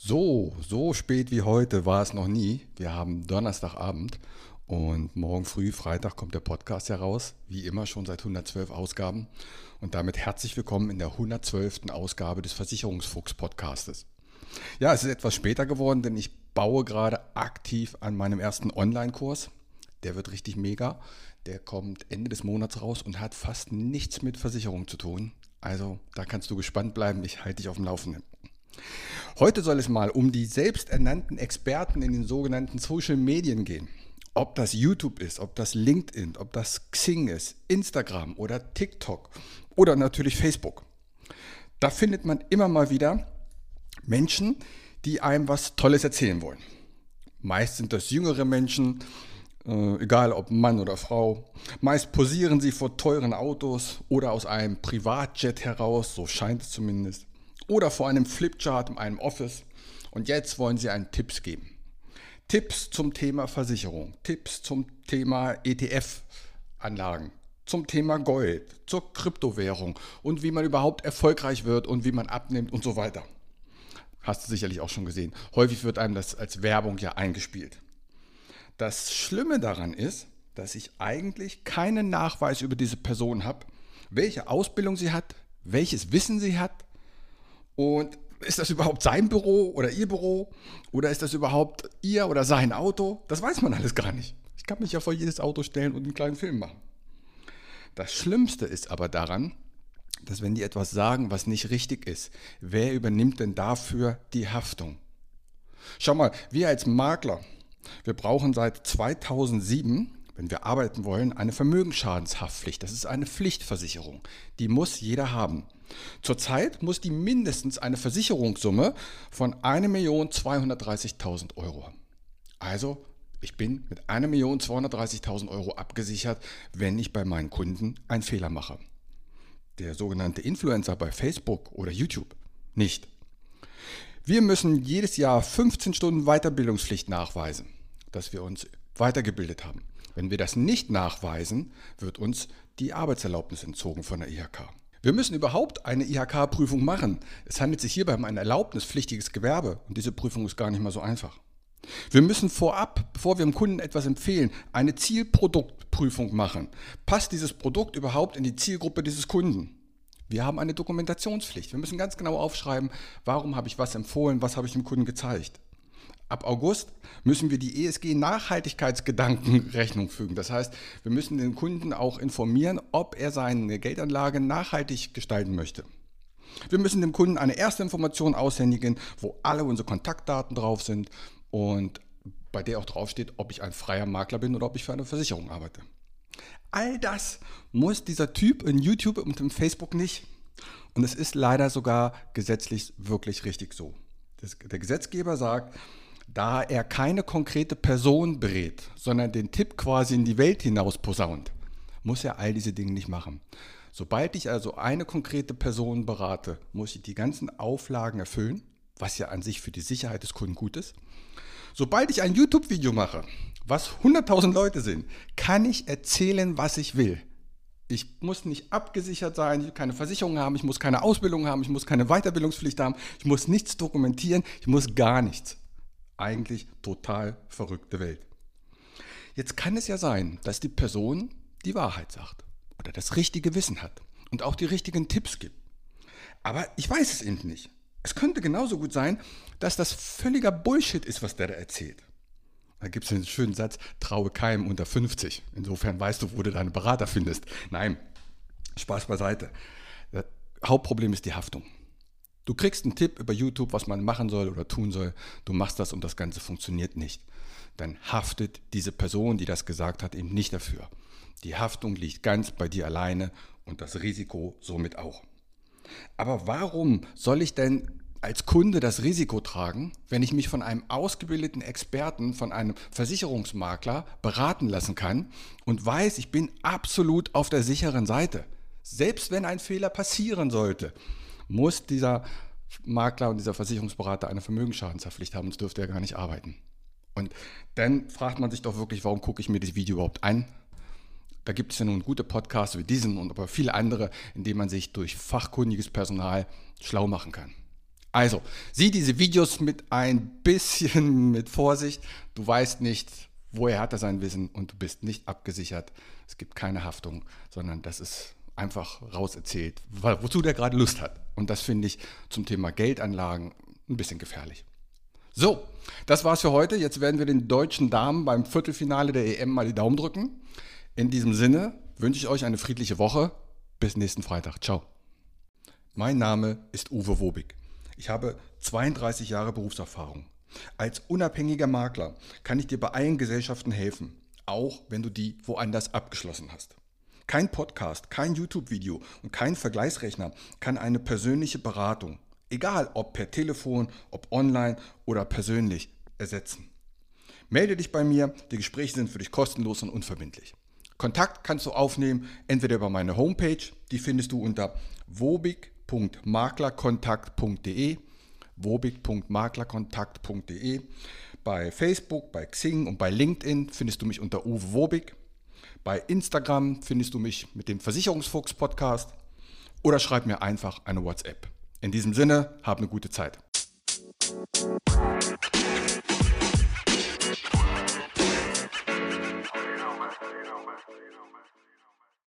So, so spät wie heute war es noch nie. Wir haben Donnerstagabend und morgen früh, Freitag, kommt der Podcast heraus. Wie immer schon seit 112 Ausgaben. Und damit herzlich willkommen in der 112. Ausgabe des Versicherungsfuchs-Podcastes. Ja, es ist etwas später geworden, denn ich baue gerade aktiv an meinem ersten Online-Kurs. Der wird richtig mega. Der kommt Ende des Monats raus und hat fast nichts mit Versicherung zu tun. Also da kannst du gespannt bleiben. Ich halte dich auf dem Laufenden. Heute soll es mal um die selbsternannten Experten in den sogenannten Social Medien gehen. Ob das YouTube ist, ob das LinkedIn, ob das Xing ist, Instagram oder TikTok oder natürlich Facebook. Da findet man immer mal wieder Menschen, die einem was Tolles erzählen wollen. Meist sind das jüngere Menschen, äh, egal ob Mann oder Frau. Meist posieren sie vor teuren Autos oder aus einem Privatjet heraus, so scheint es zumindest oder vor einem Flipchart in einem Office. Und jetzt wollen Sie einen Tipps geben. Tipps zum Thema Versicherung, Tipps zum Thema ETF-Anlagen, zum Thema Gold, zur Kryptowährung und wie man überhaupt erfolgreich wird und wie man abnimmt und so weiter. Hast du sicherlich auch schon gesehen. Häufig wird einem das als Werbung ja eingespielt. Das Schlimme daran ist, dass ich eigentlich keinen Nachweis über diese Person habe, welche Ausbildung sie hat, welches Wissen sie hat und ist das überhaupt sein Büro oder ihr Büro? Oder ist das überhaupt ihr oder sein Auto? Das weiß man alles gar nicht. Ich kann mich ja vor jedes Auto stellen und einen kleinen Film machen. Das Schlimmste ist aber daran, dass wenn die etwas sagen, was nicht richtig ist, wer übernimmt denn dafür die Haftung? Schau mal, wir als Makler, wir brauchen seit 2007 wenn wir arbeiten wollen, eine Vermögensschadenshaftpflicht. Das ist eine Pflichtversicherung. Die muss jeder haben. Zurzeit muss die mindestens eine Versicherungssumme von 1.230.000 Euro haben. Also, ich bin mit 1.230.000 Euro abgesichert, wenn ich bei meinen Kunden einen Fehler mache. Der sogenannte Influencer bei Facebook oder YouTube nicht. Wir müssen jedes Jahr 15 Stunden Weiterbildungspflicht nachweisen, dass wir uns weitergebildet haben. Wenn wir das nicht nachweisen, wird uns die Arbeitserlaubnis entzogen von der IHK. Wir müssen überhaupt eine IHK-Prüfung machen. Es handelt sich hierbei um ein erlaubnispflichtiges Gewerbe und diese Prüfung ist gar nicht mal so einfach. Wir müssen vorab, bevor wir dem Kunden etwas empfehlen, eine Zielproduktprüfung machen. Passt dieses Produkt überhaupt in die Zielgruppe dieses Kunden? Wir haben eine Dokumentationspflicht. Wir müssen ganz genau aufschreiben, warum habe ich was empfohlen, was habe ich dem Kunden gezeigt. Ab August müssen wir die ESG-Nachhaltigkeitsgedanken Rechnung fügen. Das heißt, wir müssen den Kunden auch informieren, ob er seine Geldanlage nachhaltig gestalten möchte. Wir müssen dem Kunden eine erste Information aushändigen, wo alle unsere Kontaktdaten drauf sind und bei der auch draufsteht, ob ich ein freier Makler bin oder ob ich für eine Versicherung arbeite. All das muss dieser Typ in YouTube und in Facebook nicht. Und es ist leider sogar gesetzlich wirklich richtig so. Das, der Gesetzgeber sagt, da er keine konkrete Person berät, sondern den Tipp quasi in die Welt hinaus posaunt, muss er all diese Dinge nicht machen. Sobald ich also eine konkrete Person berate, muss ich die ganzen Auflagen erfüllen, was ja an sich für die Sicherheit des Kunden gut ist. Sobald ich ein YouTube-Video mache, was 100.000 Leute sind, kann ich erzählen, was ich will. Ich muss nicht abgesichert sein, ich keine Versicherung haben, ich muss keine Ausbildung haben, ich muss keine Weiterbildungspflicht haben, ich muss nichts dokumentieren, ich muss gar nichts eigentlich total verrückte Welt. Jetzt kann es ja sein, dass die Person die Wahrheit sagt oder das richtige Wissen hat und auch die richtigen Tipps gibt. Aber ich weiß es eben nicht. Es könnte genauso gut sein, dass das völliger Bullshit ist, was der da erzählt. Da gibt es einen schönen Satz, traue keinem unter 50. Insofern weißt du, wo du deine Berater findest. Nein, Spaß beiseite. Das Hauptproblem ist die Haftung. Du kriegst einen Tipp über YouTube, was man machen soll oder tun soll. Du machst das und das Ganze funktioniert nicht. Dann haftet diese Person, die das gesagt hat, eben nicht dafür. Die Haftung liegt ganz bei dir alleine und das Risiko somit auch. Aber warum soll ich denn als Kunde das Risiko tragen, wenn ich mich von einem ausgebildeten Experten, von einem Versicherungsmakler beraten lassen kann und weiß, ich bin absolut auf der sicheren Seite. Selbst wenn ein Fehler passieren sollte, muss dieser Makler und dieser Versicherungsberater eine Vermögensschadenshaftpflicht haben, sonst dürfte er gar nicht arbeiten. Und dann fragt man sich doch wirklich, warum gucke ich mir das Video überhaupt an? Da gibt es ja nun gute Podcasts wie diesen und aber viele andere, in denen man sich durch fachkundiges Personal schlau machen kann. Also, sieh diese Videos mit ein bisschen mit Vorsicht. Du weißt nicht, woher hat er sein Wissen und du bist nicht abgesichert. Es gibt keine Haftung, sondern das ist einfach rauserzählt, wozu der gerade Lust hat. Und das finde ich zum Thema Geldanlagen ein bisschen gefährlich. So, das war's für heute. Jetzt werden wir den deutschen Damen beim Viertelfinale der EM mal die Daumen drücken. In diesem Sinne wünsche ich euch eine friedliche Woche. Bis nächsten Freitag. Ciao. Mein Name ist Uwe Wobig. Ich habe 32 Jahre Berufserfahrung. Als unabhängiger Makler kann ich dir bei allen Gesellschaften helfen, auch wenn du die woanders abgeschlossen hast. Kein Podcast, kein YouTube-Video und kein Vergleichsrechner kann eine persönliche Beratung, egal ob per Telefon, ob online oder persönlich, ersetzen. Melde dich bei mir, die Gespräche sind für dich kostenlos und unverbindlich. Kontakt kannst du aufnehmen, entweder über meine Homepage, die findest du unter wobig.maklerkontakt.de, wobig.maklerkontakt.de. Bei Facebook, bei Xing und bei LinkedIn findest du mich unter Uwe Wobig. Bei Instagram findest du mich mit dem Versicherungsfuchs Podcast oder schreib mir einfach eine WhatsApp. In diesem Sinne, hab eine gute Zeit.